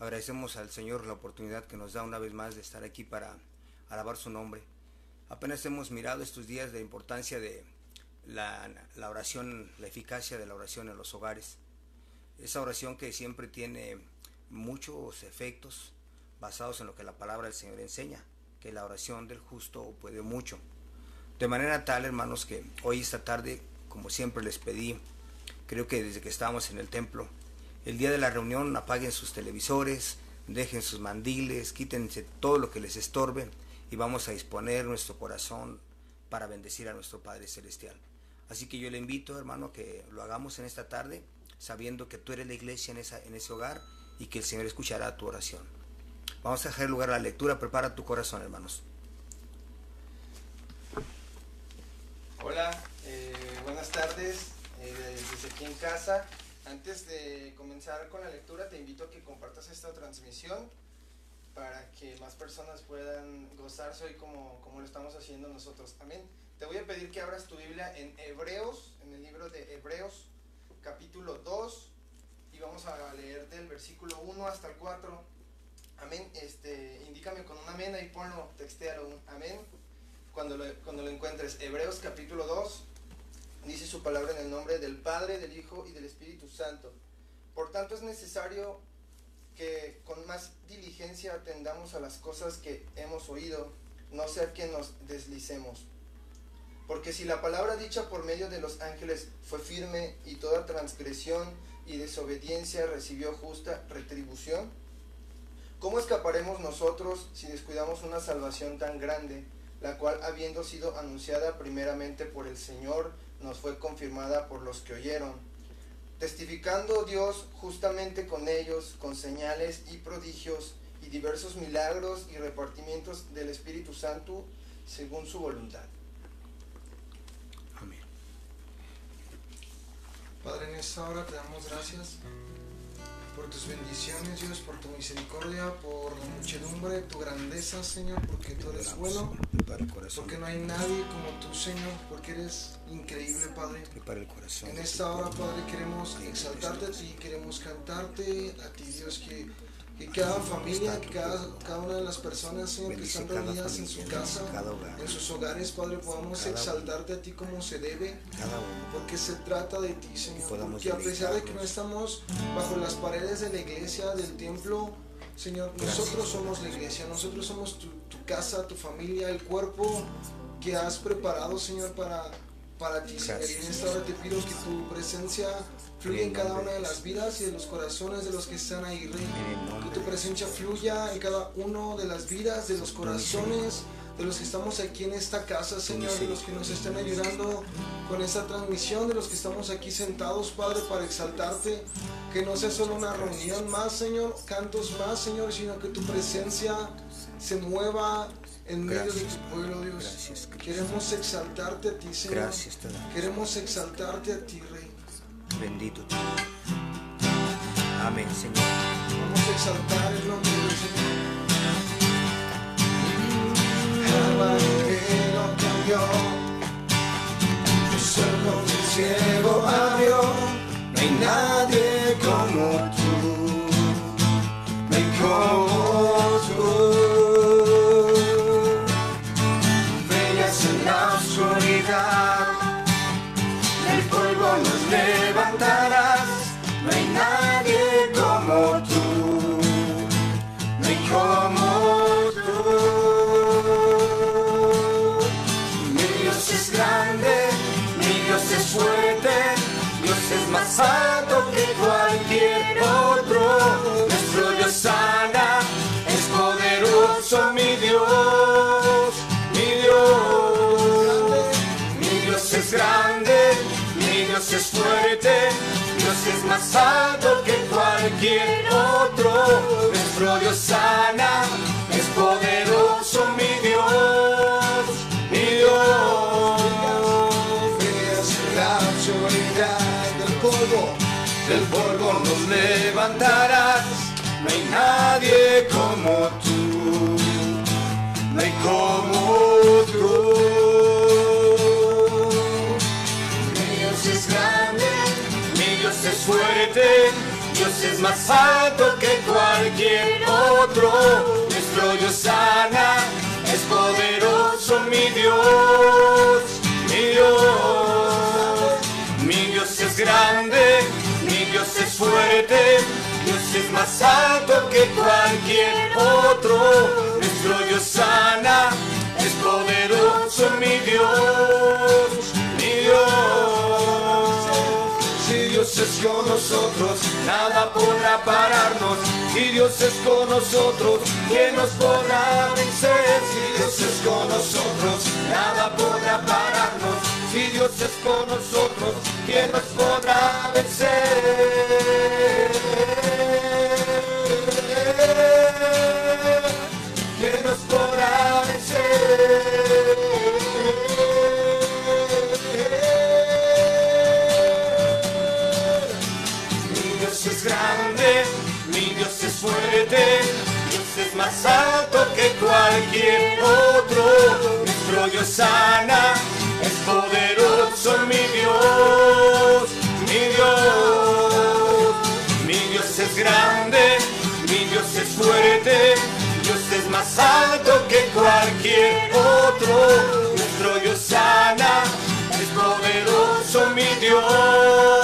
Agradecemos al Señor la oportunidad que nos da una vez más de estar aquí para alabar su nombre. Apenas hemos mirado estos días la importancia de la, oración, la eficacia de la oración en los hogares. Esa oración que siempre tiene muchos efectos basados en lo que la palabra del Señor enseña, que la oración del justo puede mucho. De manera tal, hermanos, que hoy esta tarde, como siempre les pedí, creo que desde que estábamos en el templo, el día de la reunión apaguen sus televisores, dejen sus mandiles, quítense todo lo que les estorbe y vamos a disponer nuestro corazón para bendecir a nuestro Padre Celestial. Así que yo le invito, hermano, que lo hagamos en esta tarde, sabiendo que tú eres la iglesia en, ese hogar y que el Señor escuchará tu oración. Vamos a dejar lugar a la lectura. Prepara tu corazón, hermanos. Hola, eh, buenas tardes eh, desde aquí en casa. Antes de comenzar con la lectura, te invito a que compartas esta transmisión para que más personas puedan gozarse hoy como, como lo estamos haciendo nosotros. Amén. Te voy a pedir que abras tu Biblia en Hebreos, en el libro de Hebreos, capítulo 2, y vamos a leer del versículo 1 hasta el 4. Amén. Este, indícame con un amén, ahí ponlo, textéalo un amén. Cuando lo, cuando lo encuentres. Hebreos capítulo 2, dice su palabra en el nombre del Padre, del Hijo y del Espíritu Santo. Por tanto es necesario que con más diligencia atendamos a las cosas que hemos oído, no sea que nos deslicemos. Porque si la palabra dicha por medio de los ángeles fue firme y toda transgresión y desobediencia recibió justa retribución, ¿cómo escaparemos nosotros si descuidamos una salvación tan grande, la cual habiendo sido anunciada primeramente por el Señor, nos fue confirmada por los que oyeron? Testificando Dios justamente con ellos, con señales y prodigios y diversos milagros y repartimientos del Espíritu Santo según su voluntad. Padre, en esta hora te damos gracias por tus bendiciones, Dios, por tu misericordia, por la muchedumbre, tu grandeza, Señor, porque tú eres bueno, porque no hay nadie como tú, Señor, porque eres increíble, Padre. En esta hora, Padre, queremos exaltarte a ti, queremos cantarte a ti, Dios, que que cada familia, que cada, cada, una de las personas, Señor, que están reunidas en su casa, en sus hogares, Padre, podamos exaltarte a ti como se debe, porque se trata de ti, Señor. Porque a pesar de que no estamos bajo las paredes de la iglesia, del templo, Señor, nosotros somos la iglesia, nosotros somos tu, tu casa, tu familia, el cuerpo que has preparado, Señor, para, para ti, Señor. Y en esta hora te pido que tu presencia fluya en cada una de las vidas y de los corazones de los que están ahí, Rey. Que tu presencia fluya en cada una de las vidas, de los corazones de los que estamos aquí en esta casa, Señor, de los que nos están ayudando con esta transmisión, de los que estamos aquí sentados, Padre, para exaltarte. Que no sea solo una reunión más, Señor, cantos más, Señor, sino que tu presencia se mueva en medio de tu pueblo, Dios. Queremos exaltarte a ti, Señor. Queremos exaltarte a ti, Rey. Bendito tú. Amén, Señor. Vamos a exaltar el nombre del Señor. El Evangelio cambió. Los ojos del ciego abrió. No hay nadie como alto que cualquier otro. Nuestro Dios sana, es poderoso, mi Dios, mi Dios. Mi Dios es grande, mi Dios es fuerte, Dios es más alto que cualquier otro. Nuestro Dios sana, es poderoso, mi Dios, levantarás, no hay nadie como tú, no hay como otro. Dios es grande, mi Dios es fuerte, Dios es más alto que cualquier otro, nuestro Dios sana, es poderoso mi Dios, mi Dios, mi Dios es grande fuerte, Dios es más alto que cualquier otro. Nuestro Dios sana, es poderoso mi Dios, mi Dios. Si Dios es con nosotros, nada podrá pararnos. Si Dios es con nosotros, ¿quién nos podrá vencer? Si Dios es con nosotros, nada podrá pararnos. Si Dios es con nosotros, ¿quién nos podrá vencer? ¿Quién nos podrá vencer? Mi Dios es grande, mi Dios es fuerte, Dios es más alto que cualquier otro. Nuestro Dios sana, poderoso mi Dios, mi Dios. Mi Dios es grande, mi Dios es fuerte, Dios es más alto que cualquier otro. Nuestro Dios sana, es poderoso mi Dios,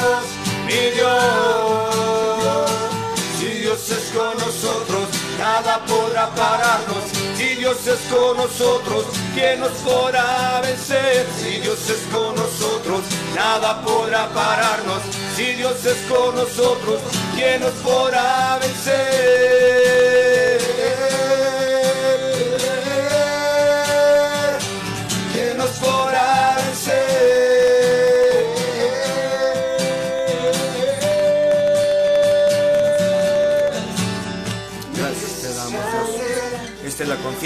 nada podrá pararnos. Si Dios es con nosotros, ¿quién nos podrá vencer? Si Dios es con nosotros, nada podrá pararnos. Si Dios es con nosotros, ¿quién nos podrá vencer?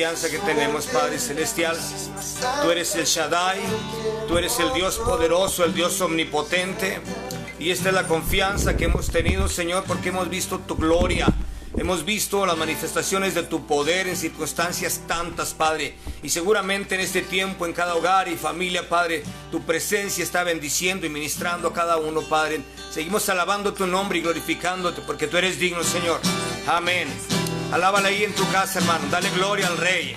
Confianza que tenemos, Padre Celestial. Tú eres el Shaddai, tú eres el Dios poderoso, el Dios omnipotente. Y esta es la confianza que hemos tenido, Señor, porque hemos visto tu gloria. Hemos visto las manifestaciones de tu poder en circunstancias tantas, Padre. Y seguramente en este tiempo, en cada hogar y familia, Padre, tu presencia está bendiciendo y ministrando a cada uno, Padre. Seguimos alabando tu nombre y glorificándote porque tú eres digno, Señor. Amén. Alábala ahí en tu casa, hermano. Dale gloria al Rey.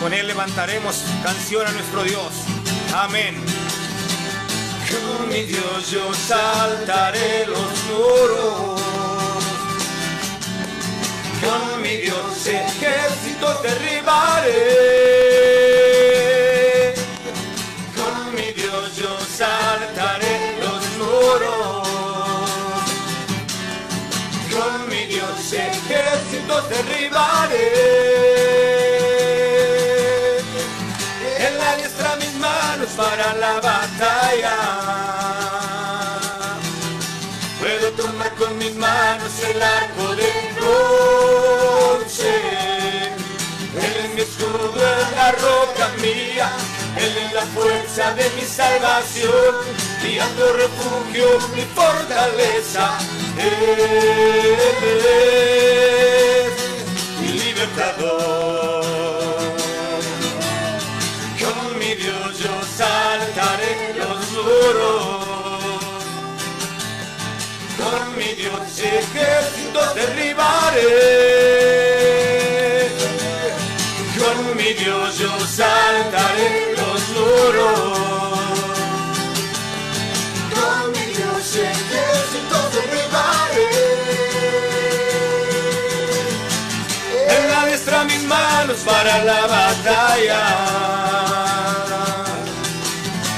Con él levantaremos canción a nuestro Dios. Amén. Con mi Dios yo saltaré los muros. Con mi Dios ejércitos derribaré. Derribaré. En la diestra mis manos para la batalla. Puedo tomar con mis manos el arco de bronce. Él es mi escudo, es la roca mía. Él es la fuerza de mi salvación, mi alto refugio, mi fortaleza. Con mi Dios yo saltaré los muros. Con mi Dios ejércitos derribaré. Con mi Dios yo saltaré los muros. Para la batalla.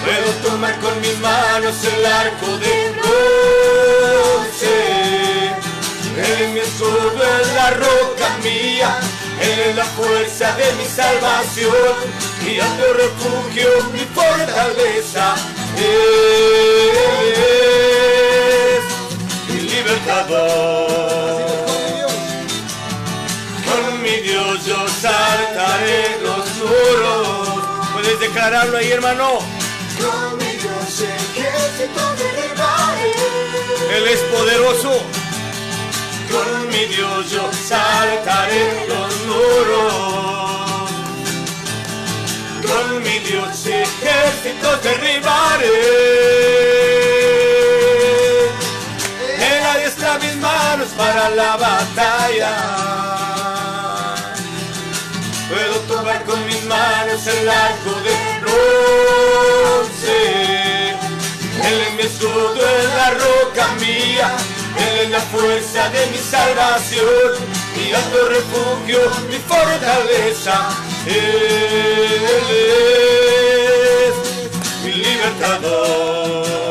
Puedo tomar con mis manos el arco de bronce. Es mi escudo, es la roca mía. Es la fuerza de mi salvación. Mi alto refugio, mi fortaleza. Es mi libertador. Saltaré los muros. Puedes declararlo ahí, hermano. Con mi Dios ejército derribaré. Él es poderoso. Con mi Dios yo saltaré los muros. Con mi Dios ejércitos derribaré. Él adiestra mis manos para la batalla. El arco de bronce. Él es mi escudo, es la roca mía. Él es la fuerza de mi salvación, mi alto refugio, mi fortaleza. Él es mi libertador.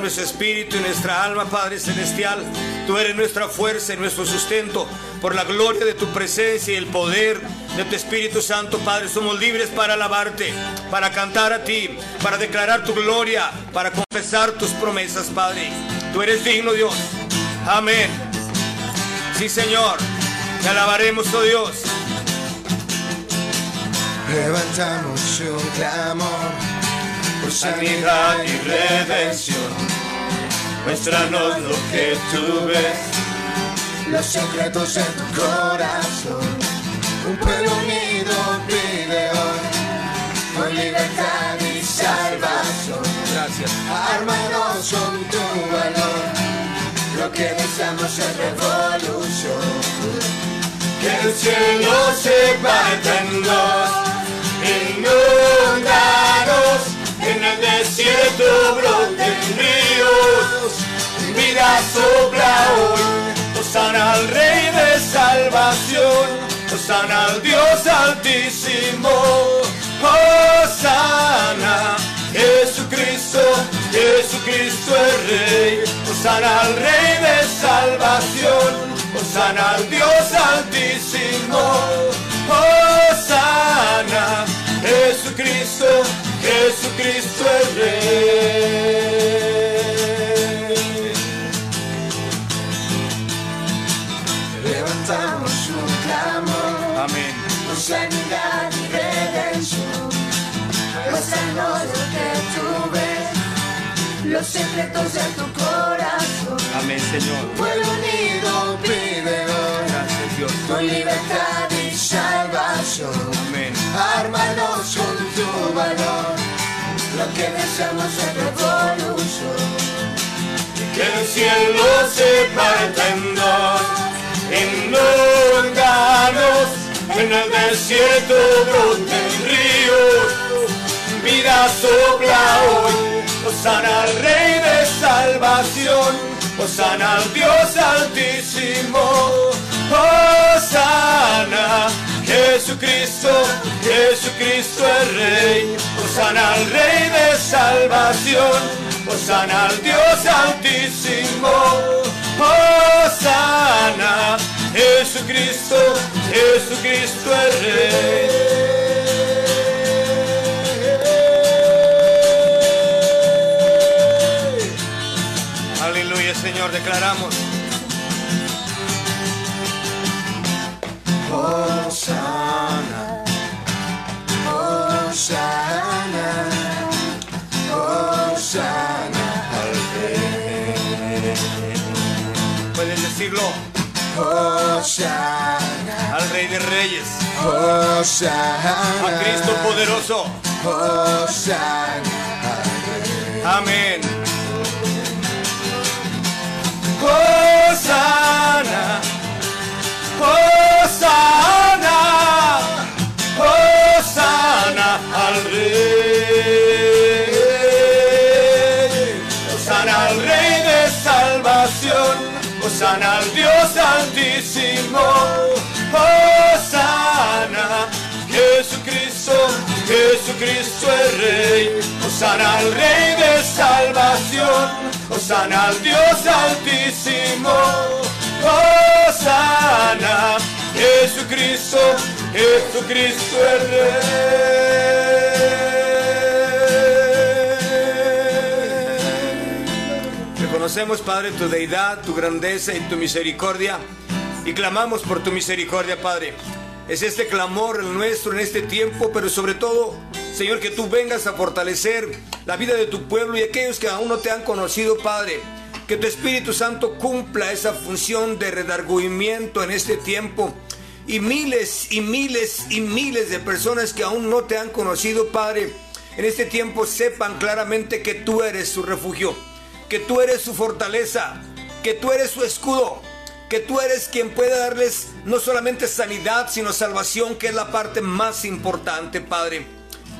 Nuestro espíritu y nuestra alma, Padre Celestial. Tú eres nuestra fuerza y nuestro sustento. Por la gloria de tu presencia y el poder de tu Espíritu Santo, Padre, somos libres para alabarte, para cantar a ti, para declarar tu gloria, para confesar tus promesas, Padre. Tú eres digno, Dios. Amén. Sí, Señor. Te alabaremos, oh Dios. Levantamos un clamor por sanidad y redención. Muéstranos lo que tú ves, los secretos en tu corazón. Un pueblo unido pide hoy con libertad y salvación. Gracias. Armados con tu valor, lo que deseamos es revolución. que el cielo se parta en dos, sopla hoy, sana al Rey de salvación, sana al Dios altísimo, sana Jesucristo, Jesucristo es Rey, sana al Rey de salvación, sana al Dios altísimo, sana Jesucristo, Jesucristo es Rey. Los secretos de tu corazón. Amén, Señor. Pueblo unido pide hoy Gracias, Dios. con libertad y salvación. Amén. Armados con tu valor, lo que deseamos es revolución. que el cielo se parta en dos, inundados en el desierto broten ríos, vida sopla hoy, sana al Rey de salvación, sana al Dios altísimo, sana Jesucristo, Jesucristo es Rey, sana al Rey de salvación. Osana al Dios altísimo, Osana, Jesucristo, Jesucristo es Rey. Declaramos. Hosanna, Hosanna, Hosanna al Rey. Puedes decirlo Hosanna, al Rey de Reyes, Hosanna, a Cristo poderoso. Hosanna, Amén. Hosanna, Hosanna, Hosanna al Rey. Hosanna al Rey de salvación, Hosanna al Dios altísimo, Hosanna, Jesucristo, Jesucristo es Rey, Hosanna al Rey de salvación, Hosanna al Dios altísimo, Hosanna, Jesucristo, Jesucristo es Rey. Reconocemos, Padre, tu deidad, tu grandeza y tu misericordia. Y clamamos por tu misericordia, Padre. Es este clamor el nuestro en este tiempo, pero sobre todo, Señor, que tú vengas a fortalecer la vida de tu pueblo y aquellos que aún no te han conocido, Padre. Que tu Espíritu Santo cumpla esa función de redargüimiento en este tiempo. Y miles y miles y miles de personas que aún no te han conocido, Padre, en este tiempo sepan claramente que tú eres su refugio, que tú eres su fortaleza, que tú eres su escudo, que tú eres quien puede darles no solamente sanidad, sino salvación, que es la parte más importante, Padre.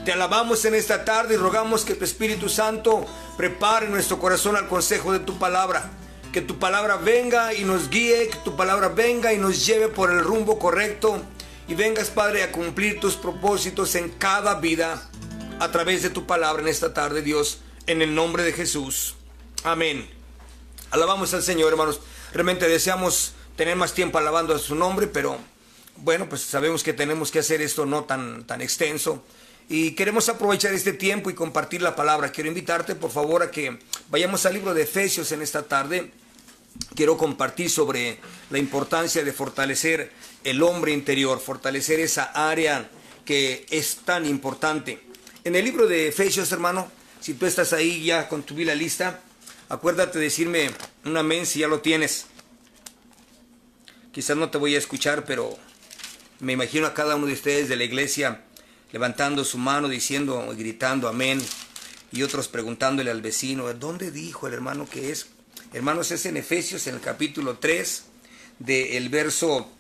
Te alabamos en esta tarde y rogamos que tu Espíritu Santo prepare nuestro corazón al consejo de tu palabra. Que tu palabra venga y nos guíe, que tu palabra venga y nos lleve por el rumbo correcto. Y vengas, Padre, a cumplir tus propósitos en cada vida a través de tu palabra en esta tarde, Dios, en el nombre de Jesús. Amén. Alabamos al Señor, hermanos. Realmente deseamos tener más tiempo alabando a su nombre, pero bueno, pues sabemos que tenemos que hacer esto no tan, tan extenso. Y queremos aprovechar este tiempo y compartir la palabra. Quiero invitarte, por favor, a que vayamos al libro de Efesios en esta tarde. Quiero compartir sobre la importancia de fortalecer el hombre interior, fortalecer esa área que es tan importante. En el libro de Efesios, hermano, si tú estás ahí ya con tu vida lista, acuérdate de decirme un amén si ya lo tienes. Quizás no te voy a escuchar, pero me imagino a cada uno de ustedes de la iglesia levantando su mano, diciendo, gritando amén, y otros preguntándole al vecino, ¿dónde dijo el hermano que es? Hermanos, es en Efesios, en el capítulo 3, del verso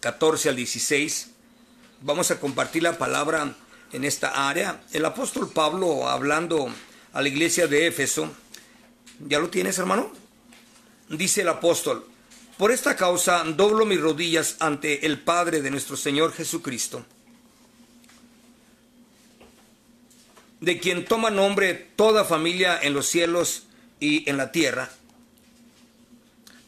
14 al 16. Vamos a compartir la palabra en esta área. El apóstol Pablo, hablando a la iglesia de Éfeso, ¿ya lo tienes, hermano? Dice el apóstol, por esta causa doblo mis rodillas ante el Padre de nuestro Señor Jesucristo de quien toma nombre toda familia en los cielos y en la tierra,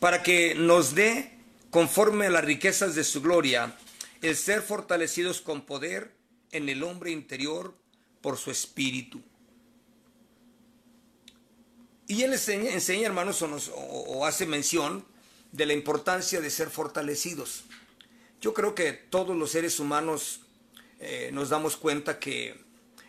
para que nos dé, conforme a las riquezas de su gloria, el ser fortalecidos con poder en el hombre interior por su espíritu. Y él enseña, hermanos, o, hace mención de la importancia de ser fortalecidos. Yo creo que todos los seres humanos eh, nos damos cuenta que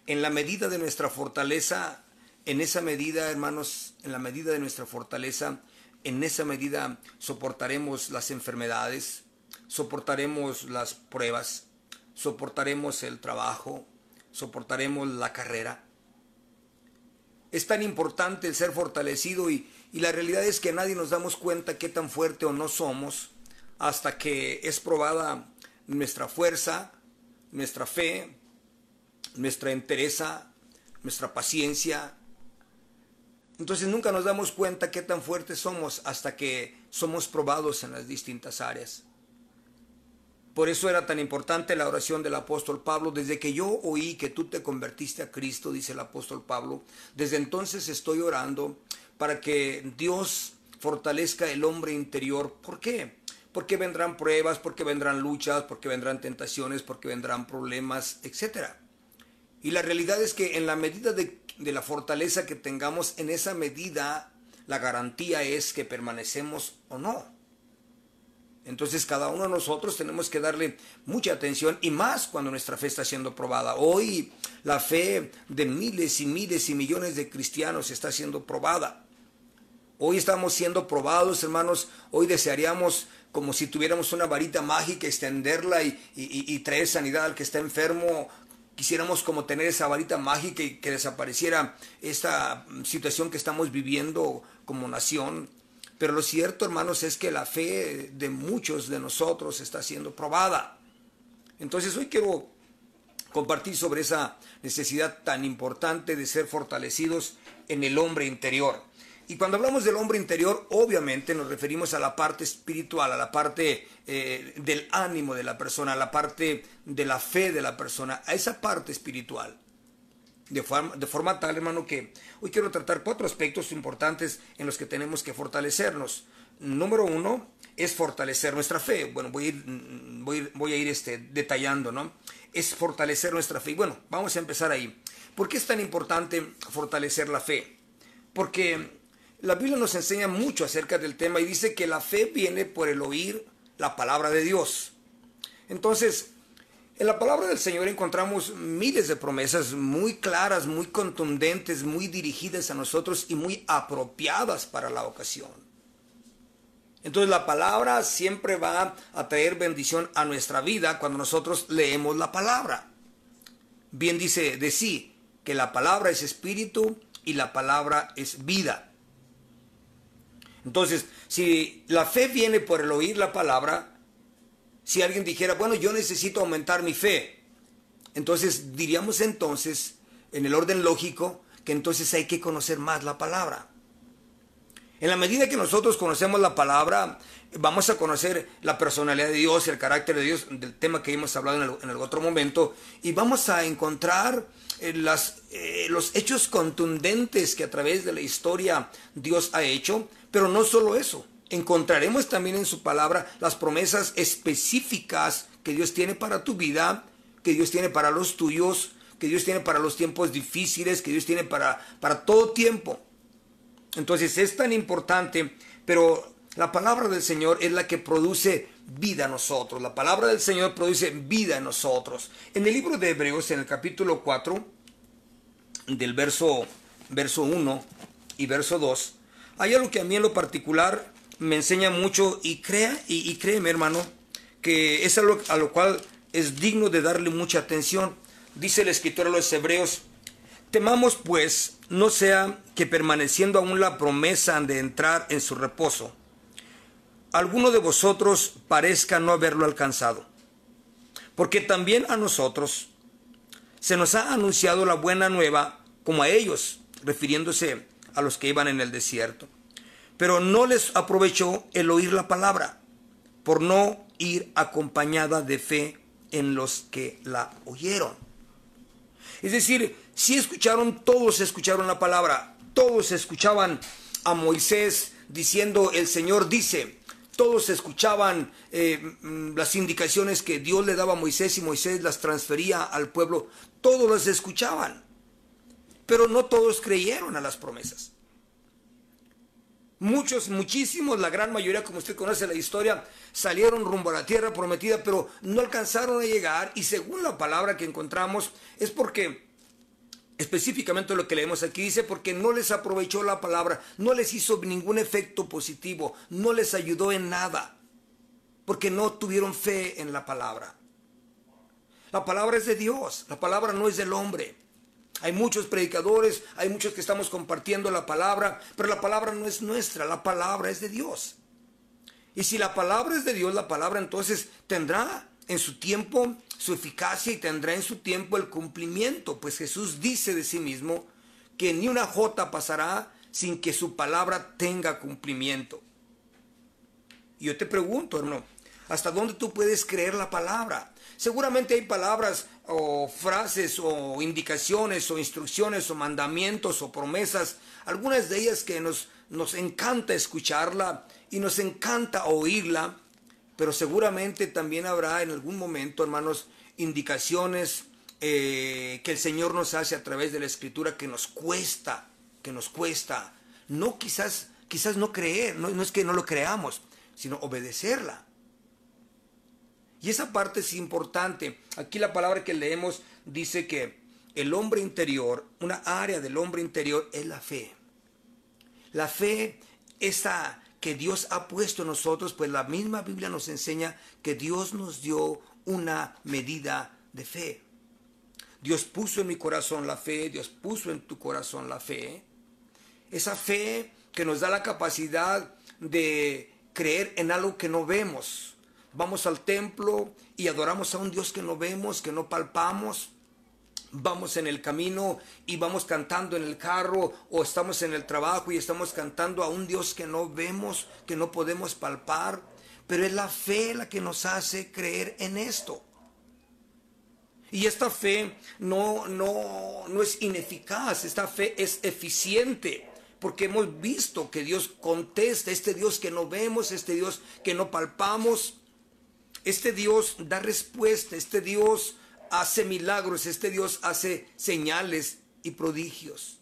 en la medida de nuestra fortaleza, en esa medida, hermanos, en la medida de nuestra fortaleza, en esa medida soportaremos las enfermedades, soportaremos las pruebas, soportaremos el trabajo, soportaremos la carrera. Es tan importante el ser fortalecido y, y, la realidad es que nadie nos damos cuenta qué tan fuerte o no somos hasta que es probada nuestra fuerza, nuestra fe, nuestra entereza, nuestra paciencia. Entonces nunca nos damos cuenta qué tan fuertes somos hasta que somos probados en las distintas áreas. Por eso era tan importante la oración del apóstol Pablo. Desde que yo oí que tú te convertiste a Cristo, dice el apóstol Pablo, desde entonces estoy orando para que Dios fortalezca el hombre interior. ¿Por qué? Porque vendrán pruebas, porque vendrán luchas, porque vendrán tentaciones, porque vendrán problemas, etcétera. Y la realidad es que en la medida de, la fortaleza que tengamos, en esa medida la garantía es que permanecemos o no. Entonces cada uno de nosotros tenemos que darle mucha atención y más cuando nuestra fe está siendo probada. Hoy la fe de miles y miles y millones de cristianos está siendo probada. Hoy estamos siendo probados, hermanos. Hoy desearíamos como si tuviéramos una varita mágica, extenderla y, traer sanidad al que está enfermo quisiéramos como tener esa varita mágica y que desapareciera esta situación que estamos viviendo como nación. Pero lo cierto, hermanos, es que la fe de muchos de nosotros está siendo probada. Entonces hoy quiero compartir sobre esa necesidad tan importante de ser fortalecidos en el hombre interior. Y cuando hablamos del hombre interior, obviamente nos referimos a la parte espiritual, a la parte eh, del ánimo de la persona, a la parte de la fe de la persona, a esa parte espiritual. De forma, de forma tal, hermano, que hoy quiero tratar cuatro aspectos importantes en los que tenemos que fortalecernos. Número uno es fortalecer nuestra fe. Bueno, voy a ir, voy, voy a ir este, detallando, ¿no? Es fortalecer nuestra fe. Y bueno, vamos a empezar ahí. ¿Por qué es tan importante fortalecer la fe? Porque la Biblia nos enseña mucho acerca del tema y dice que la fe viene por el oír la palabra de Dios. Entonces, en la palabra del Señor encontramos miles de promesas muy claras, muy contundentes, muy dirigidas a nosotros y muy apropiadas para la ocasión. Entonces la palabra siempre va a traer bendición a nuestra vida cuando nosotros leemos la palabra. Bien dice de sí, que la palabra es espíritu y la palabra es vida. Entonces, si la fe viene por el oír la palabra, si alguien dijera, bueno, yo necesito aumentar mi fe, entonces diríamos entonces, en el orden lógico, que entonces hay que conocer más la palabra. En la medida que nosotros conocemos la palabra, vamos a conocer la personalidad de Dios, el carácter de Dios, del tema que hemos hablado en el, otro momento, y vamos a encontrar eh, eh, los hechos contundentes que a través de la historia Dios ha hecho, pero no solo eso, encontraremos también en su palabra las promesas específicas que Dios tiene para tu vida, que Dios tiene para los tuyos, que Dios tiene para los tiempos difíciles, que Dios tiene para, para todo tiempo. Entonces es tan importante, pero la palabra del Señor es la que produce vida en nosotros. La palabra del Señor produce vida en nosotros. En el libro de Hebreos, en el capítulo 4, del verso, verso 1 y verso 2, hay algo que a mí en lo particular me enseña mucho y crea y, y créeme hermano, que es algo a lo cual es digno de darle mucha atención. Dice el escritor a los Hebreos, temamos pues no sea que permaneciendo aún la promesa de entrar en su reposo, alguno de vosotros parezca no haberlo alcanzado. Porque también a nosotros se nos ha anunciado la buena nueva como a ellos, refiriéndose a los que iban en el desierto. Pero no les aprovechó el oír la palabra, por no ir acompañada de fe en los que la oyeron. Es decir, si escucharon, todos escucharon la palabra, todos escuchaban a Moisés diciendo, el Señor dice, todos escuchaban eh, mm, las indicaciones que Dios le daba a Moisés y Moisés las transfería al pueblo, todos las escuchaban, pero no todos creyeron a las promesas. Muchos, muchísimos, la gran mayoría, como usted conoce la historia, salieron rumbo a la tierra prometida, pero no alcanzaron a llegar y según la palabra que encontramos es porque específicamente lo que leemos aquí dice porque no les aprovechó la palabra, no les hizo ningún efecto positivo, no les ayudó en nada, porque no tuvieron fe en la palabra. La palabra es de Dios, la palabra no es del hombre. Hay muchos predicadores, hay muchos que estamos compartiendo la palabra, pero la palabra no es nuestra, la palabra es de Dios. Y si la palabra es de Dios, la palabra entonces tendrá en su tiempo su eficacia y tendrá en su tiempo el cumplimiento, pues Jesús dice de sí mismo que ni una jota pasará sin que su palabra tenga cumplimiento. Y yo te pregunto, hermano, ¿hasta dónde tú puedes creer la palabra? Seguramente hay palabras o frases o indicaciones o instrucciones o mandamientos o promesas, algunas de ellas que nos, nos encanta escucharla y nos encanta oírla, pero seguramente también habrá en algún momento, hermanos, indicaciones eh, que el Señor nos hace a través de la Escritura que nos cuesta, que nos cuesta. No quizás, quizás no creer, no, no es que no lo creamos, sino obedecerla. Y esa parte es importante. Aquí la palabra que leemos dice que el hombre interior, una área del hombre interior es la fe. La fe, esa que Dios ha puesto en nosotros, pues la misma Biblia nos enseña que Dios nos dio una medida de fe. Dios puso en mi corazón la fe, Dios puso en tu corazón la fe. Esa fe que nos da la capacidad de creer en algo que no vemos. Vamos al templo y adoramos a un Dios que no vemos, que no palpamos. Vamos en el camino y vamos cantando en el carro o estamos en el trabajo y estamos cantando a un Dios que no vemos, que no podemos palpar, pero es la fe la que nos hace creer en esto. Y esta fe no, no, no es ineficaz, esta fe es eficiente, porque hemos visto que Dios contesta, este Dios que no vemos, este Dios que no palpamos, este Dios da respuesta, este Dios hace milagros, este Dios hace señales y prodigios.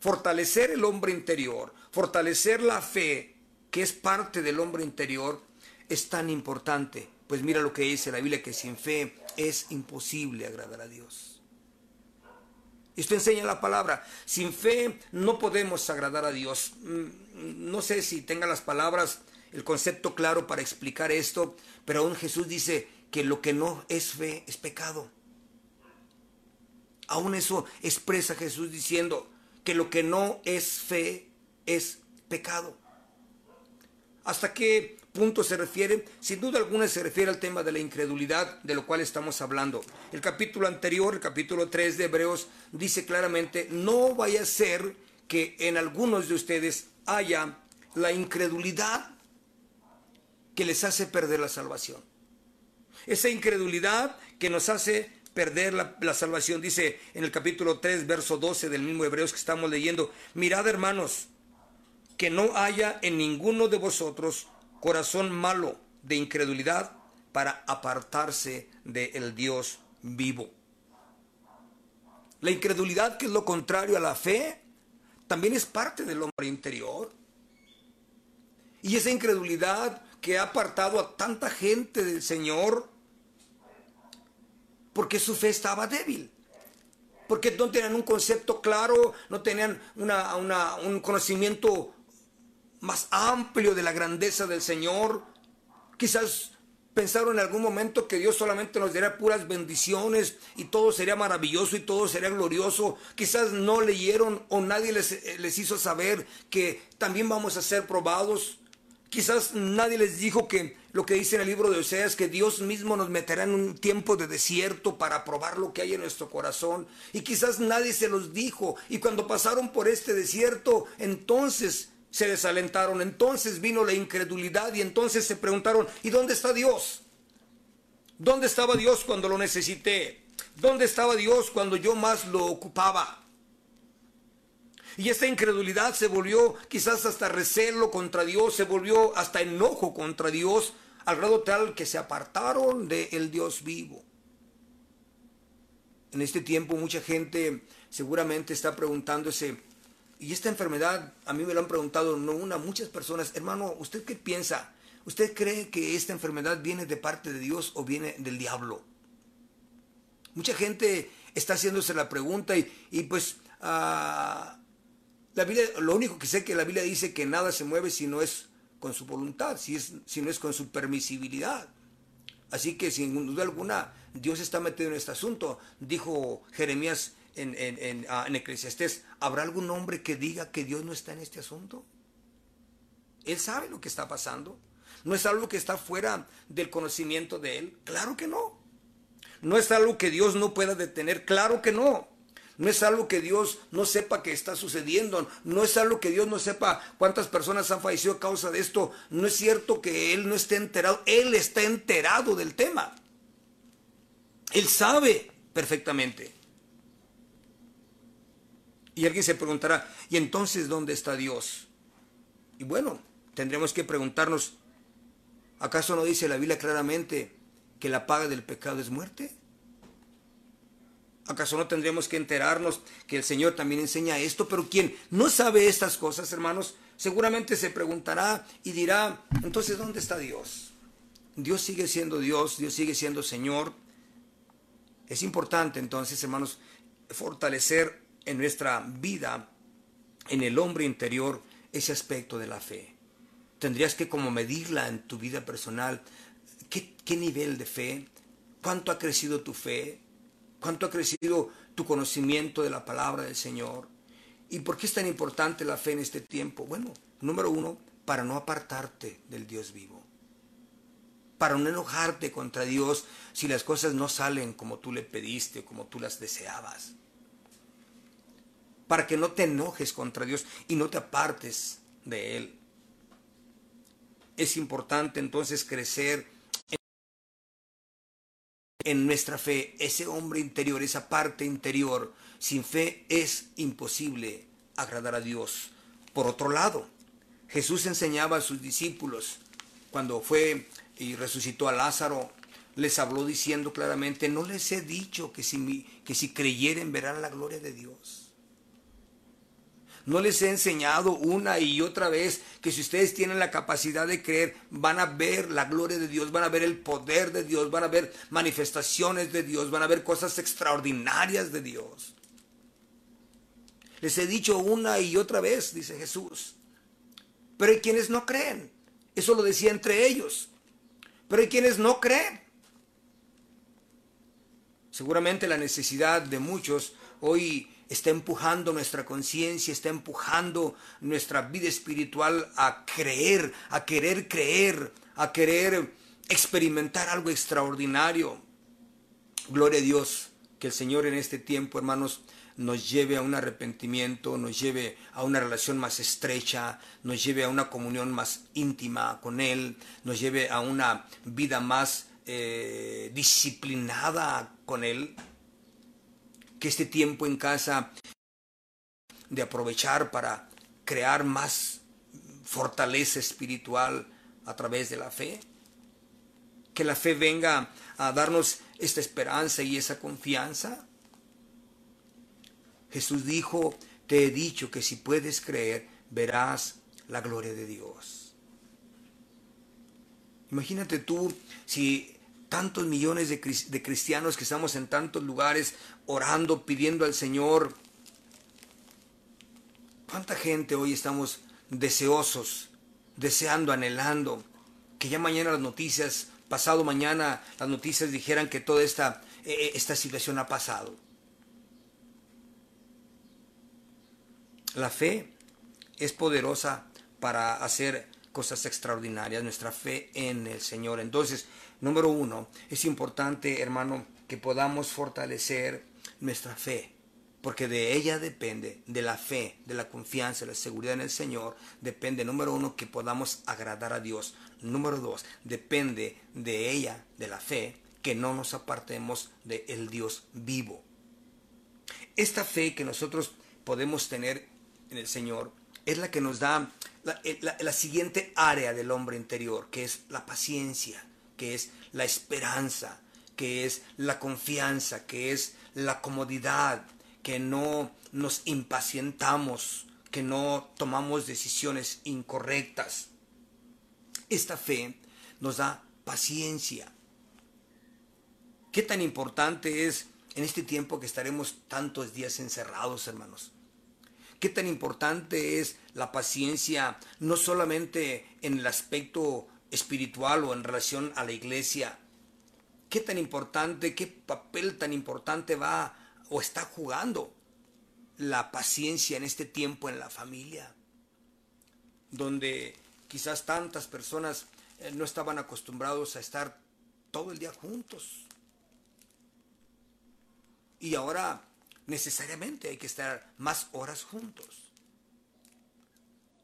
Fortalecer el hombre interior, fortalecer la fe, que es parte del hombre interior, es tan importante. Pues mira lo que dice la Biblia, que sin fe es imposible agradar a Dios. Esto enseña la palabra. Sin fe no podemos agradar a Dios. Mm, no sé si tenga las palabras, el concepto claro para explicar esto, pero aún Jesús dice que lo que no es fe es pecado. Aún eso expresa Jesús diciendo que lo que no es fe es pecado. ¿Hasta qué punto se refiere? Sin duda alguna se refiere al tema de la incredulidad de lo cual estamos hablando. El capítulo anterior, el capítulo 3 de Hebreos, dice claramente, no vaya a ser que en algunos de ustedes haya la incredulidad que les hace perder la salvación. Esa incredulidad que nos hace perder la, salvación. Dice en el capítulo 3, verso 12 del mismo Hebreos que estamos leyendo, mirad hermanos, que no haya en ninguno de vosotros corazón malo de incredulidad para apartarse del Dios vivo. La incredulidad, que es lo contrario a la fe, también es parte del hombre interior. Y esa incredulidad que ha apartado a tanta gente del Señor, porque su fe estaba débil porque no tenían un concepto claro, no tenían una, un conocimiento más amplio de la grandeza del Señor. Quizás pensaron en algún momento que Dios solamente nos daría puras bendiciones y todo sería maravilloso y todo sería glorioso. Quizás no leyeron o nadie les, les hizo saber que también vamos a ser probados. Quizás nadie les dijo que lo que dice en el libro de Oseas, que Dios mismo nos meterá en un tiempo de desierto para probar lo que hay en nuestro corazón. Y quizás nadie se los dijo. Y cuando pasaron por este desierto, entonces se desalentaron, entonces vino la incredulidad y entonces se preguntaron, ¿y dónde está Dios? ¿Dónde estaba Dios cuando lo necesité? ¿Dónde estaba Dios cuando yo más lo ocupaba? Y esta incredulidad se volvió quizás hasta recelo contra Dios, se volvió hasta enojo contra Dios, al grado tal que se apartaron del Dios vivo. En este tiempo mucha gente seguramente está preguntándose, y esta enfermedad, a mí me lo han preguntado, no una, muchas personas, hermano, ¿usted qué piensa? ¿Usted cree que esta enfermedad viene de parte de Dios o viene del diablo? Mucha gente está haciéndose la pregunta y, y pues uh, la Biblia, lo único que sé que la Biblia dice que nada se mueve si no es con su voluntad, si, es, no es con su permisibilidad. Así que sin duda alguna Dios está metido en este asunto. Dijo Jeremías en, en, en, ah, en Eclesiastés, ¿habrá algún hombre que diga que Dios no está en este asunto? Él sabe lo que está pasando. ¿No es algo que está fuera del conocimiento de Él? Claro que no. ¿No es algo que Dios no pueda detener? Claro que no. No es algo que Dios no sepa que está sucediendo. No es algo que Dios no sepa cuántas personas han fallecido a causa de esto. No es cierto que Él no esté enterado. Él está enterado del tema. Él sabe perfectamente. Y alguien se preguntará, ¿y entonces dónde está Dios? Y bueno, tendremos que preguntarnos, ¿acaso no dice la Biblia claramente que la paga del pecado es muerte? ¿Acaso no tendremos que enterarnos que el Señor también enseña esto? Pero quien no sabe estas cosas, hermanos, seguramente se preguntará y dirá, entonces, ¿dónde está Dios? Dios sigue siendo Dios, Dios sigue siendo Señor. Es importante entonces, hermanos, fortalecer en nuestra vida, en el hombre interior, ese aspecto de la fe. Tendrías que como medirla en tu vida personal. ¿Qué, qué nivel de fe? ¿Cuánto ha crecido tu fe? ¿Cuánto ha crecido tu conocimiento de la palabra del Señor? ¿Y por qué es tan importante la fe en este tiempo? Bueno, número uno, para no apartarte del Dios vivo. Para no enojarte contra Dios si las cosas no salen como tú le pediste o como tú las deseabas para que no te enojes contra Dios y no te apartes de Él. Es importante entonces crecer en nuestra fe, ese hombre interior, esa parte interior. Sin fe es imposible agradar a Dios. Por otro lado, Jesús enseñaba a sus discípulos cuando fue y resucitó a Lázaro, les habló diciendo claramente, no les he dicho que si, que si creyeren verán la gloria de Dios. No les he enseñado una y otra vez que si ustedes tienen la capacidad de creer, van a ver la gloria de Dios, van a ver el poder de Dios, van a ver manifestaciones de Dios, van a ver cosas extraordinarias de Dios. Les he dicho una y otra vez, dice Jesús. Pero hay quienes no creen. Eso lo decía entre ellos. Pero hay quienes no creen. Seguramente la necesidad de muchos hoy está empujando nuestra conciencia, está empujando nuestra vida espiritual a creer, a querer creer, a querer experimentar algo extraordinario. Gloria a Dios, que el Señor en este tiempo, hermanos, nos lleve a un arrepentimiento, nos lleve a una relación más estrecha, nos lleve a una comunión más íntima con Él, nos lleve a una vida más eh, disciplinada con Él. Que este tiempo en casa de aprovechar para crear más fortaleza espiritual a través de la fe. Que la fe venga a darnos esta esperanza y esa confianza Jesús dijo, te he dicho que si puedes creer, verás la gloria de Dios. Imagínate tú si tantos millones de, cristianos que estamos en tantos lugares orando, pidiendo al Señor, ¿cuánta gente hoy estamos deseosos, deseando, anhelando, que ya mañana las noticias, pasado mañana las noticias dijeran que toda esta, eh, eh, esta situación ha pasado? La fe es poderosa para hacer cosas extraordinarias, nuestra fe en el Señor. Entonces, número uno, es importante, hermano, que podamos fortalecer nuestra fe, porque de ella depende, de la fe, de la confianza, de la seguridad en el Señor, depende, número uno, que podamos agradar a Dios. Número dos, depende de ella, de la fe, que no nos apartemos del Dios vivo. Esta fe que nosotros podemos tener en el Señor es la que nos da eh, la, siguiente área del hombre interior, que es la paciencia, que es la esperanza, que es la confianza, que es la comodidad, que no nos impacientamos, que no tomamos decisiones incorrectas. Esta fe nos da paciencia. ¿Qué tan importante es en este tiempo que estaremos tantos días encerrados, hermanos? qué tan importante es la paciencia, no solamente en el aspecto espiritual o en relación a la iglesia, qué tan importante, qué papel tan importante va o está jugando la paciencia en este tiempo en la familia, donde quizás tantas personas eh, no estaban acostumbrados a estar todo el día juntos. Y ahora necesariamente hay que estar más horas juntos.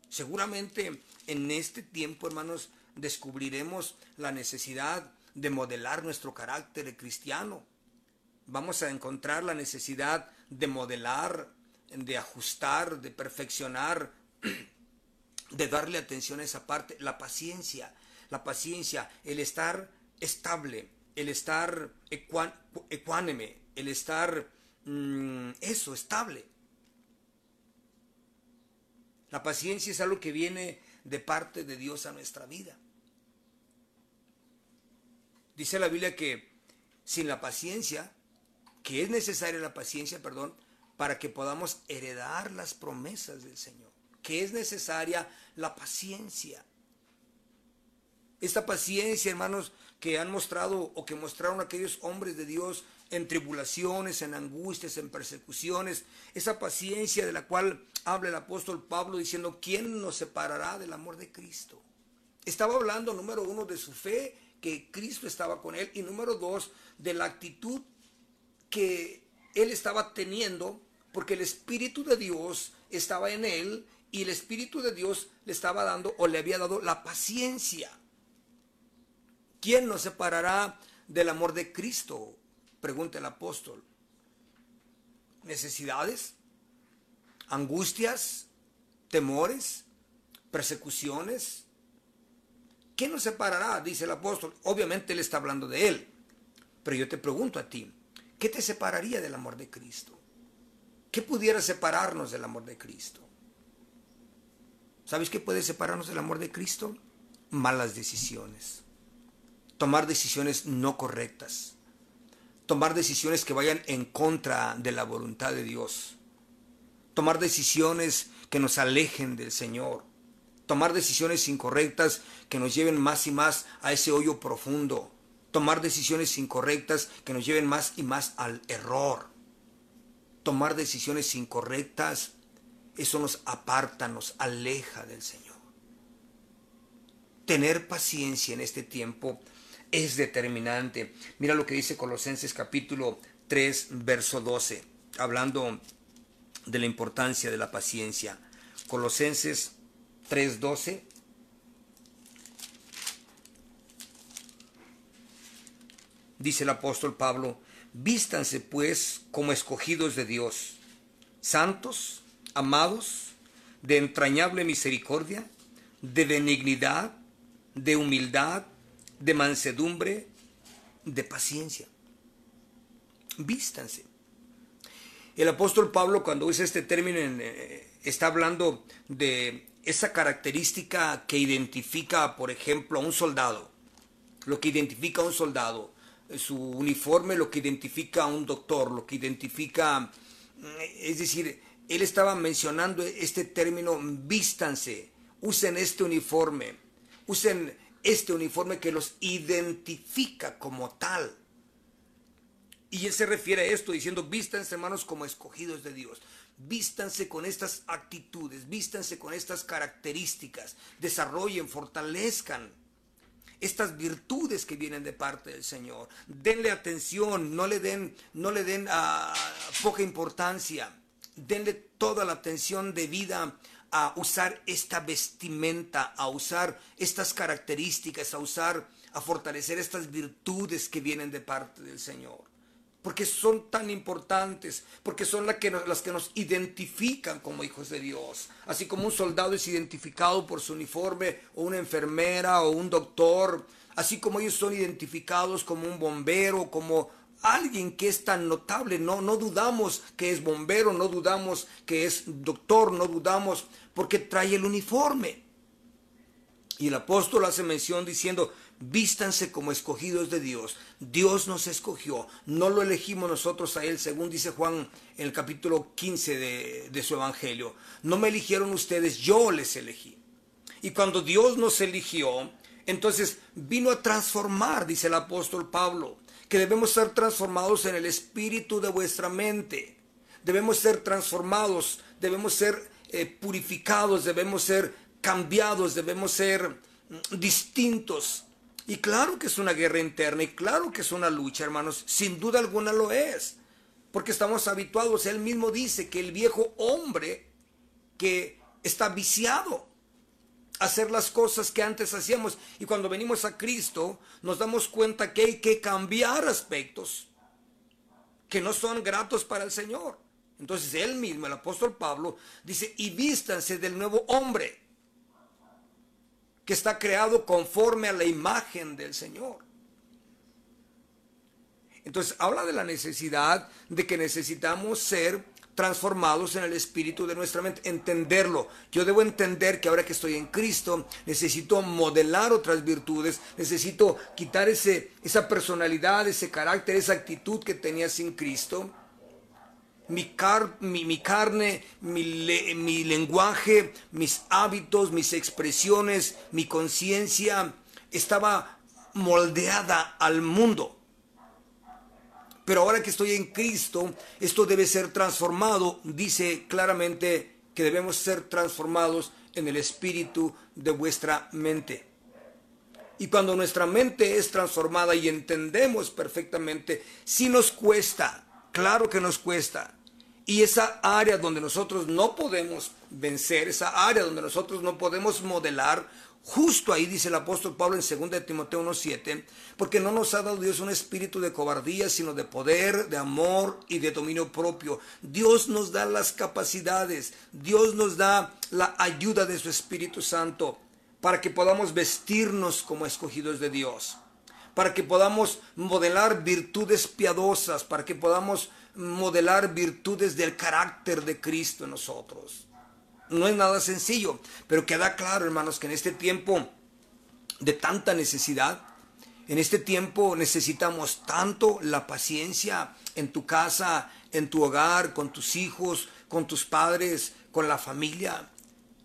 Seguramente en este tiempo, hermanos, descubriremos la necesidad de modelar nuestro carácter cristiano. Vamos a encontrar la necesidad de modelar, de ajustar, de perfeccionar, de darle atención a esa parte, la paciencia, la paciencia, el estar estable, el estar ecuánime, el estar Mm, eso, estable. La paciencia es algo que viene de parte de Dios a nuestra vida. Dice la Biblia que sin la paciencia, que es necesaria la paciencia, perdón, para que podamos heredar las promesas del Señor, que es necesaria la paciencia. Esta paciencia, hermanos, que han mostrado o que mostraron aquellos hombres de Dios en tribulaciones, en angustias, en persecuciones, esa paciencia de la cual habla el apóstol Pablo diciendo, ¿quién nos separará del amor de Cristo? Estaba hablando, número uno, de su fe, que Cristo estaba con él, y número dos, de la actitud que él estaba teniendo, porque el Espíritu de Dios estaba en él, y el Espíritu de Dios le estaba dando o le había dado la paciencia. ¿Quién nos separará del amor de Cristo? Pregunta el apóstol. ¿Necesidades? ¿Angustias? ¿Temores? ¿Persecuciones? ¿Qué nos separará? Dice el apóstol. Obviamente él está hablando de él. Pero yo te pregunto a ti, ¿qué te separaría del amor de Cristo? ¿Qué pudiera separarnos del amor de Cristo? ¿Sabes qué puede separarnos del amor de Cristo? Malas decisiones. Tomar decisiones no correctas tomar decisiones que vayan en contra de la voluntad de Dios, tomar decisiones que nos alejen del Señor, tomar decisiones incorrectas que nos lleven más y más a ese hoyo profundo, tomar decisiones incorrectas que nos lleven más y más al error, tomar decisiones incorrectas, eso nos aparta, nos aleja del Señor. Tener paciencia en este tiempo es determinante. Mira lo que dice Colosenses capítulo 3, verso 12, hablando de la importancia de la paciencia. Colosenses 3, 12. Dice el apóstol Pablo, vístanse pues como escogidos de Dios, santos, amados, de entrañable misericordia, de benignidad, de humildad, de mansedumbre, de paciencia. Vístanse. El apóstol Pablo cuando usa este término eh, está hablando de esa característica que identifica, por ejemplo, a un soldado. Lo que identifica a un soldado, su uniforme, lo que identifica a un doctor, lo que identifica, mm, es decir, él estaba mencionando este término, vístanse, usen este uniforme, usen este uniforme que los identifica como tal. Y él se refiere a esto diciendo, vístanse hermanos como escogidos de Dios. Vístanse con estas actitudes, vístanse con estas características, desarrollen, fortalezcan estas virtudes que vienen de parte del Señor. Denle atención, no le den, no le den ah, poca importancia. Denle toda la atención debida a usar esta vestimenta, a usar estas características, a usar, a fortalecer estas virtudes que vienen de parte del Señor. Porque son tan importantes, porque son las que, las que nos identifican como hijos de Dios. Así como un soldado es identificado por su uniforme, o una enfermera, o un doctor, así como ellos son identificados como un bombero, como alguien que es tan notable, no, no dudamos que es bombero, no dudamos que es doctor, no dudamos porque trae el uniforme. Y el apóstol hace mención diciendo, vístanse como escogidos de Dios. Dios nos escogió, no lo elegimos nosotros a Él, según dice Juan en el capítulo 15 de, de su Evangelio. No me eligieron ustedes, yo les elegí. Y cuando Dios nos eligió, entonces vino a transformar, dice el apóstol Pablo que debemos ser transformados en el espíritu de vuestra mente. Debemos ser transformados, debemos ser eh, purificados, debemos ser cambiados, debemos ser mm, distintos. Y claro que es una guerra interna y claro que es una lucha, hermanos, sin duda alguna lo es, porque estamos habituados, él mismo dice que el viejo hombre que está viciado, hacer las cosas que antes hacíamos. Y cuando venimos a Cristo, nos damos cuenta que hay que cambiar aspectos que no son gratos para el Señor. Entonces él mismo, el apóstol Pablo, dice, y vístanse del nuevo hombre, que está creado conforme a la imagen del Señor. Entonces habla de la necesidad de que necesitamos ser transformados en el espíritu de nuestra mente, entenderlo. Yo debo entender que ahora que estoy en Cristo, necesito modelar otras virtudes, necesito quitar ese, esa personalidad, ese carácter, esa actitud que tenía sin Cristo. Mi, mi, carne, mi, mi lenguaje, mis hábitos, mis expresiones, mi conciencia estaba moldeada al mundo. Pero ahora que estoy en Cristo, esto debe ser transformado. Dice claramente que debemos ser transformados en el espíritu de vuestra mente. Y cuando nuestra mente es transformada y entendemos perfectamente, si nos cuesta, claro que nos cuesta. Y esa área donde nosotros no podemos vencer, esa área donde nosotros no podemos modelar, Justo ahí dice el apóstol Pablo en 2 Timoteo 1.7, porque no nos ha dado Dios un espíritu de cobardía, sino de poder, de amor y de dominio propio. Dios nos da las capacidades, Dios nos da la ayuda de su Espíritu Santo para que podamos vestirnos como escogidos de Dios, para que podamos modelar virtudes piadosas, para que podamos modelar virtudes del carácter de Cristo en nosotros. No es nada sencillo, pero queda claro, hermanos, que en este tiempo de tanta necesidad, en este tiempo necesitamos tanto la paciencia en tu casa, en tu hogar, con tus hijos, con tus padres, con la familia.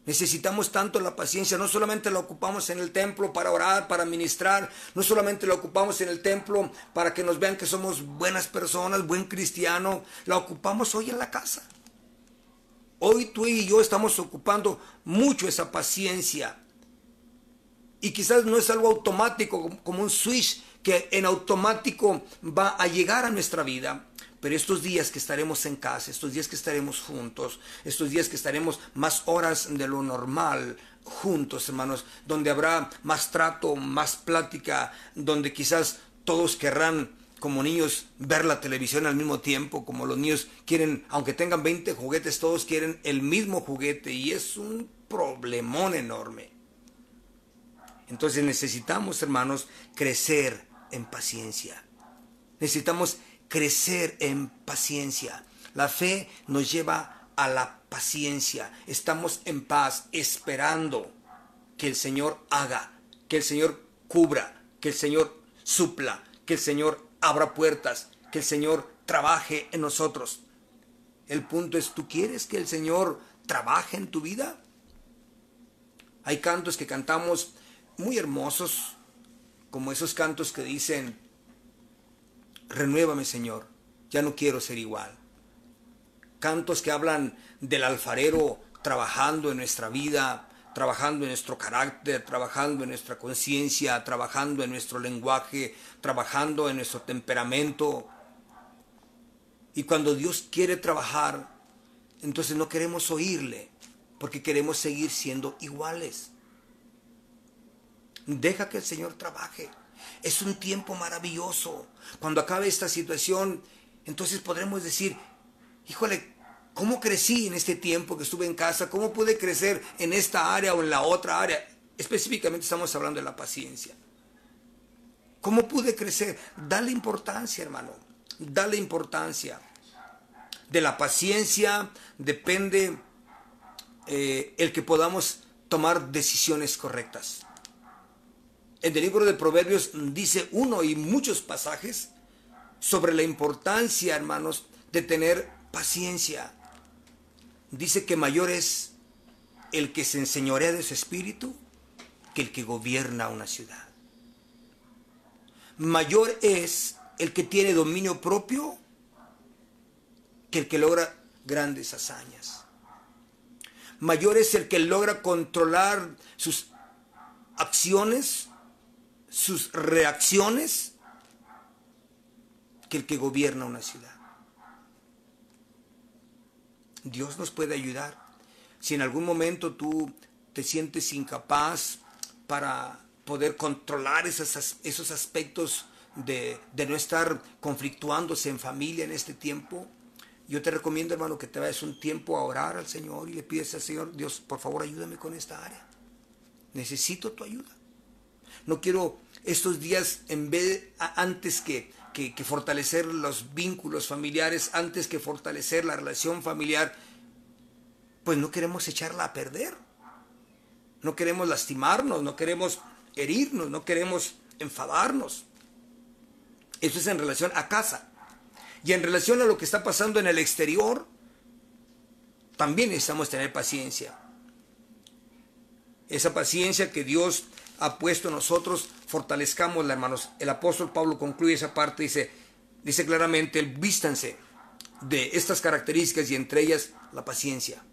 Necesitamos tanto la paciencia, no solamente la ocupamos en el templo para orar, para ministrar, no solamente la ocupamos en el templo para que nos vean que somos buenas personas, buen cristiano, la ocupamos hoy en la casa. Hoy tú y yo estamos ocupando mucho esa paciencia. Y quizás no es algo automático, como un switch que en automático va a llegar a nuestra vida. Pero estos días que estaremos en casa, estos días que estaremos juntos, estos días que estaremos más horas de lo normal juntos, hermanos, donde habrá más trato, más plática, donde quizás todos querrán como niños ver la televisión al mismo tiempo, como los niños quieren, aunque tengan 20 juguetes, todos quieren el mismo juguete y es un problemón enorme. Entonces necesitamos, hermanos, crecer en paciencia. Necesitamos crecer en paciencia. La fe nos lleva a la paciencia. Estamos en paz esperando que el Señor haga, que el Señor cubra, que el Señor supla, que el Señor abra puertas, que el Señor trabaje en nosotros. El punto es, ¿tú quieres que el Señor trabaje en tu vida? Hay cantos que cantamos muy hermosos, como esos cantos que dicen, renuévame Señor, ya no quiero ser igual. Cantos que hablan del alfarero trabajando en nuestra vida, trabajando en nuestro carácter, trabajando en nuestra conciencia, trabajando en nuestro lenguaje, trabajando en nuestro temperamento. Y cuando Dios quiere trabajar, entonces no queremos oírle, porque queremos seguir siendo iguales. Deja que el Señor trabaje. Es un tiempo maravilloso. Cuando acabe esta situación, entonces podremos decir, híjole, ¿cómo crecí en este tiempo que estuve en casa? ¿Cómo pude crecer en esta área o en la otra área? Específicamente estamos hablando de la paciencia. ¿Cómo pude crecer? Dale importancia, hermano. Dale importancia. De la paciencia depende eh, el que podamos tomar decisiones correctas en el libro de Proverbios dice uno y muchos pasajes sobre la importancia, hermanos, de tener paciencia. Dice que mayor es el que se enseñorea de su espíritu que el que gobierna una ciudad. Mayor es el que tiene dominio propio que el que logra grandes hazañas. Mayor es el que logra controlar sus acciones sus reacciones que el que gobierna una ciudad. Dios nos puede ayudar. Si en algún momento tú te sientes incapaz para poder controlar esos, esos aspectos de, de, no estar conflictuándose en familia en este tiempo, yo te recomiendo, hermano, que te vayas un tiempo a orar al Señor y le pides al Señor, Dios, por favor, ayúdame con esta área. Necesito tu ayuda. No quiero estos días, en vez, antes que, que, fortalecer los vínculos familiares, antes que fortalecer la relación familiar, pues no queremos echarla a perder. No queremos lastimarnos, no queremos herirnos, no queremos enfadarnos. Eso es en relación a casa. Y en relación a lo que está pasando en el exterior, también necesitamos tener paciencia. Esa paciencia que Dios ha puesto en nosotros, fortalezcámosla, hermanos. El apóstol Pablo concluye esa parte, dice, dice claramente, vístanse de estas características y entre ellas la paciencia.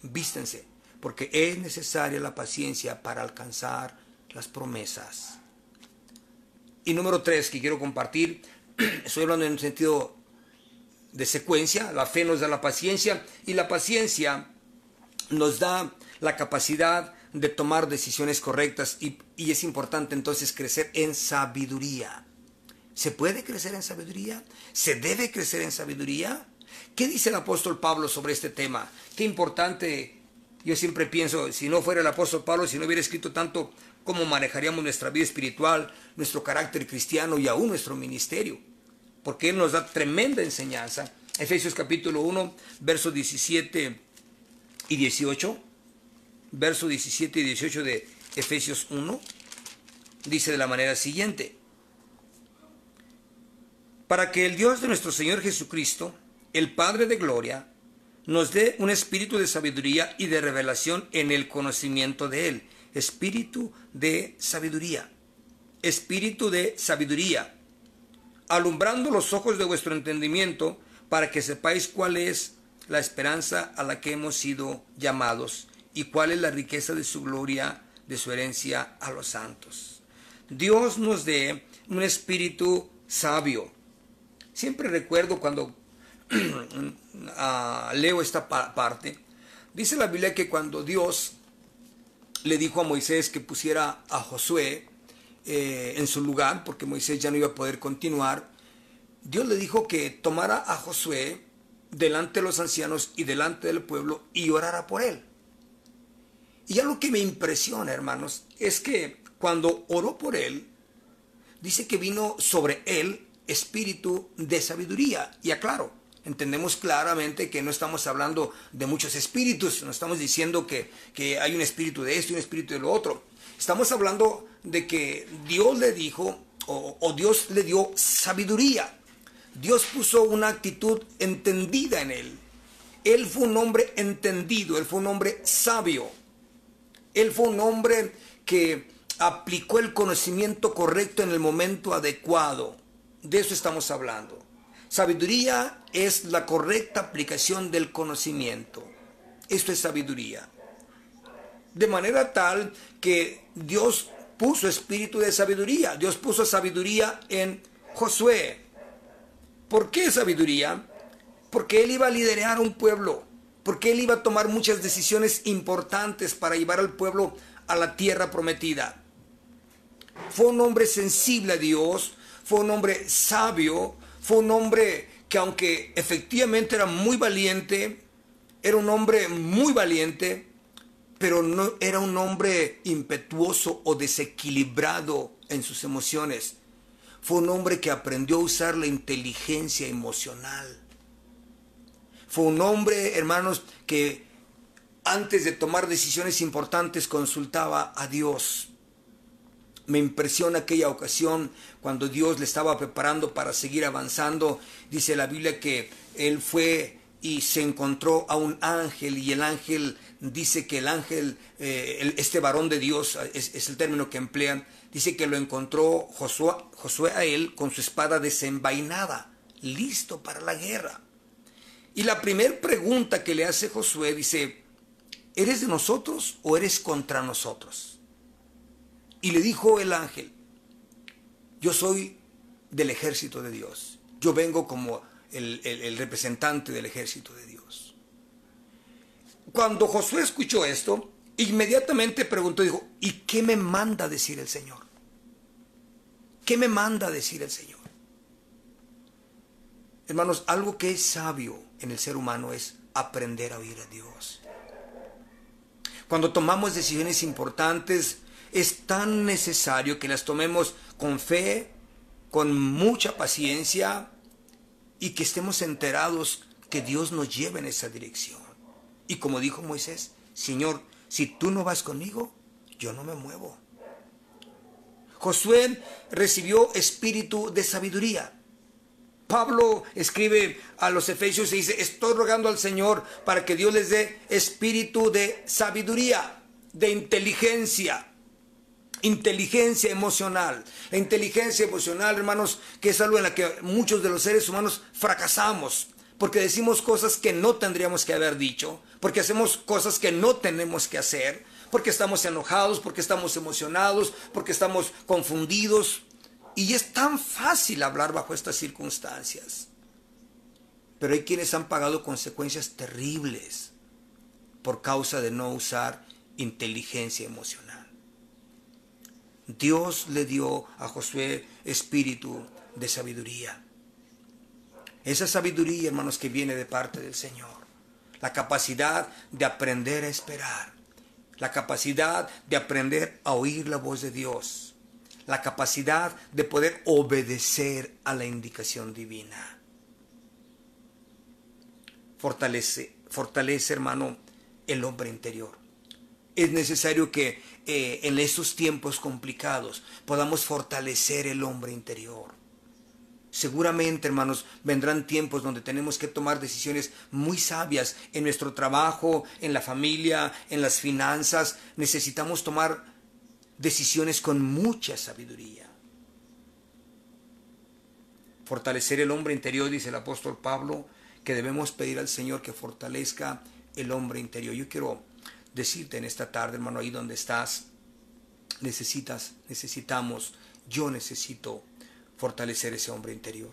Vístanse, porque es necesaria la paciencia para alcanzar las promesas. Y número tres que quiero compartir, estoy hablando en un sentido de secuencia, la fe nos da la paciencia y la paciencia nos da la capacidad de tomar decisiones correctas y, es importante entonces crecer en sabiduría. ¿Se puede crecer en sabiduría? ¿Se debe crecer en sabiduría? ¿Qué dice el apóstol Pablo sobre este tema? Qué importante, yo siempre pienso, si no fuera el apóstol Pablo, si no hubiera escrito tanto, cómo manejaríamos nuestra vida espiritual, nuestro carácter cristiano y aún nuestro ministerio. Porque Él nos da tremenda enseñanza. Efesios capítulo 1, versos 17 y 18 verso 17 y 18 de Efesios 1, dice de la manera siguiente, para que el Dios de nuestro Señor Jesucristo, el Padre de Gloria, nos dé un espíritu de sabiduría y de revelación en el conocimiento de Él. Espíritu de sabiduría. Espíritu de sabiduría. Alumbrando los ojos de vuestro entendimiento para que sepáis cuál es la esperanza a la que hemos sido llamados y cuál es la riqueza de su gloria, de su herencia a los santos. Dios nos dé un espíritu sabio. Siempre recuerdo cuando leo esta parte, dice la Biblia que cuando Dios le dijo a Moisés que pusiera a Josué eh, en su lugar, porque Moisés ya no iba a poder continuar, Dios le dijo que tomara a Josué delante de los ancianos y delante del pueblo y orara por él. Y algo que me impresiona, hermanos, es que cuando oró por él, dice que vino sobre él espíritu de sabiduría. Y aclaro, entendemos claramente que no estamos hablando de muchos espíritus, no estamos diciendo que, hay un espíritu de esto y un espíritu de lo otro. Estamos hablando de que Dios le dijo o, o Dios le dio sabiduría. Dios puso una actitud entendida en él. Él fue un hombre entendido, él fue un hombre sabio. Él fue un hombre que aplicó el conocimiento correcto en el momento adecuado. De eso estamos hablando. Sabiduría es la correcta aplicación del conocimiento. Esto es sabiduría. De manera tal que Dios puso espíritu de sabiduría. Dios puso sabiduría en Josué. ¿Por qué sabiduría? Porque él iba a liderar un pueblo. Porque él iba a tomar muchas decisiones importantes para llevar al pueblo a la tierra prometida. Fue un hombre sensible a Dios, fue un hombre sabio, fue un hombre que aunque efectivamente era muy valiente, era un hombre muy valiente, pero no era un hombre impetuoso o desequilibrado en sus emociones. Fue un hombre que aprendió a usar la inteligencia emocional. Fue un hombre, hermanos, que antes de tomar decisiones importantes consultaba a Dios. Me impresiona aquella ocasión cuando Dios le estaba preparando para seguir avanzando. Dice la Biblia que él fue y se encontró a un ángel y el ángel dice que el ángel, eh, este varón de Dios, es, el término que emplean, dice que lo encontró Josué, Josué a él con su espada desenvainada, listo para la guerra. Y la primera pregunta que le hace Josué dice, ¿eres de nosotros o eres contra nosotros? Y le dijo el ángel, yo soy del ejército de Dios. Yo vengo como el, representante del ejército de Dios. Cuando Josué escuchó esto, inmediatamente preguntó, dijo, ¿y qué me manda decir el Señor? ¿Qué me manda decir el Señor? Hermanos, algo que es sabio en el ser humano es aprender a oír a Dios. Cuando tomamos decisiones importantes, es tan necesario que las tomemos con fe, con mucha paciencia y que estemos enterados que Dios nos lleva en esa dirección. Y como dijo Moisés, Señor, si tú no vas conmigo, yo no me muevo. Josué recibió espíritu de sabiduría. Pablo escribe a los Efesios y dice, estoy rogando al Señor para que Dios les dé espíritu de sabiduría, de inteligencia, inteligencia emocional. La inteligencia emocional, hermanos, que es algo en la que muchos de los seres humanos fracasamos, porque decimos cosas que no tendríamos que haber dicho, porque hacemos cosas que no tenemos que hacer, porque estamos enojados, porque estamos emocionados, porque estamos confundidos. Y es tan fácil hablar bajo estas circunstancias. Pero hay quienes han pagado consecuencias terribles por causa de no usar inteligencia emocional. Dios le dio a Josué espíritu de sabiduría. Esa sabiduría, hermanos, que viene de parte del Señor. La capacidad de aprender a esperar. La capacidad de aprender a oír la voz de Dios. La capacidad de poder obedecer a la indicación divina. Fortalece, fortalece, hermano, el hombre interior. Es necesario que eh, en estos tiempos complicados podamos fortalecer el hombre interior. Seguramente, hermanos, vendrán tiempos donde tenemos que tomar decisiones muy sabias en nuestro trabajo, en la familia, en las finanzas. Necesitamos tomar decisiones con mucha sabiduría. Fortalecer el hombre interior, dice el apóstol Pablo, que debemos pedir al Señor que fortalezca el hombre interior. Yo quiero decirte en esta tarde, hermano, ahí donde estás, necesitas, necesitamos, yo necesito fortalecer ese hombre interior.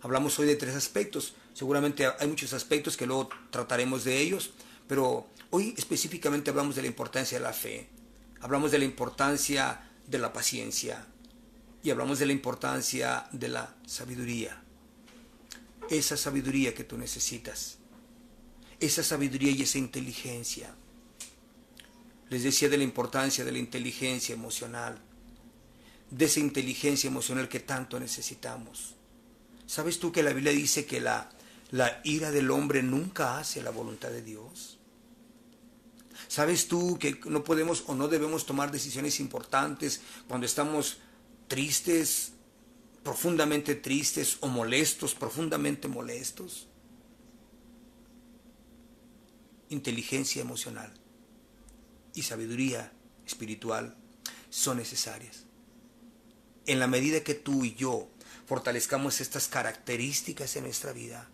Hablamos hoy de tres aspectos, seguramente hay muchos aspectos que luego trataremos de ellos, pero hoy específicamente hablamos de la importancia de la fe, hablamos de la importancia de la paciencia y hablamos de la importancia de la sabiduría. Esa sabiduría que tú necesitas, esa sabiduría y esa inteligencia. Les decía de la importancia de la inteligencia emocional de esa inteligencia emocional que tanto necesitamos. ¿Sabes tú que la Biblia dice que la, la ira del hombre nunca hace la voluntad de Dios? ¿Sabes tú que no podemos o no debemos tomar decisiones importantes cuando estamos tristes, profundamente tristes o molestos, profundamente molestos? Inteligencia emocional y sabiduría espiritual son necesarias en la medida que tú y yo fortalezcamos estas características en nuestra vida,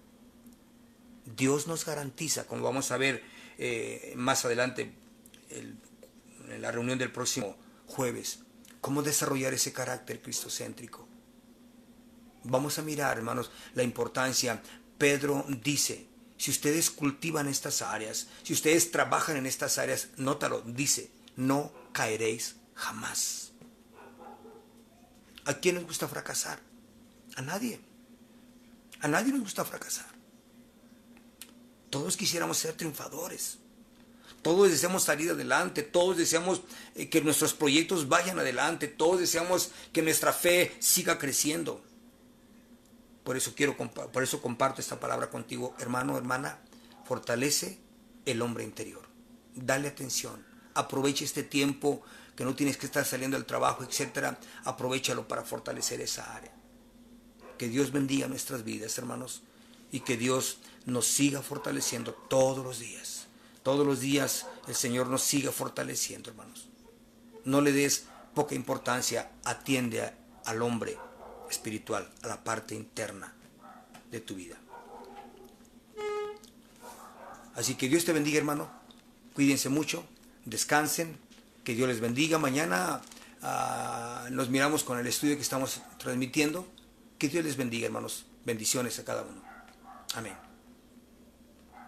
Dios nos garantiza, como vamos a ver eh, más adelante en la reunión del próximo jueves, cómo desarrollar ese carácter cristocéntrico. Vamos a mirar, hermanos, la importancia. Pedro dice, si ustedes cultivan estas áreas, si ustedes trabajan en estas áreas, nótalo, dice, no caeréis jamás. ¿A quién nos gusta fracasar? A nadie. A nadie nos gusta fracasar. Todos quisiéramos ser triunfadores. Todos deseamos salir adelante, todos deseamos eh, que nuestros proyectos vayan adelante, todos deseamos que nuestra fe siga creciendo. Por eso quiero por eso comparto esta palabra contigo, hermano, hermana, fortalece el hombre interior. Dale atención. Aprovecha este tiempo que no tienes que estar saliendo del trabajo, etcétera, aprovechalo para fortalecer esa área. Que Dios bendiga nuestras vidas, hermanos, y que Dios nos siga fortaleciendo todos los días. Todos los días el Señor nos siga fortaleciendo, hermanos. No le des poca importancia, atiende al hombre espiritual, a la parte interna de tu vida. Así que Dios te bendiga, hermano. Cuídense mucho, descansen que Dios les bendiga. Mañana ah, nos miramos con el estudio que estamos transmitiendo. Que Dios les bendiga, hermanos. Bendiciones a cada uno. Amén.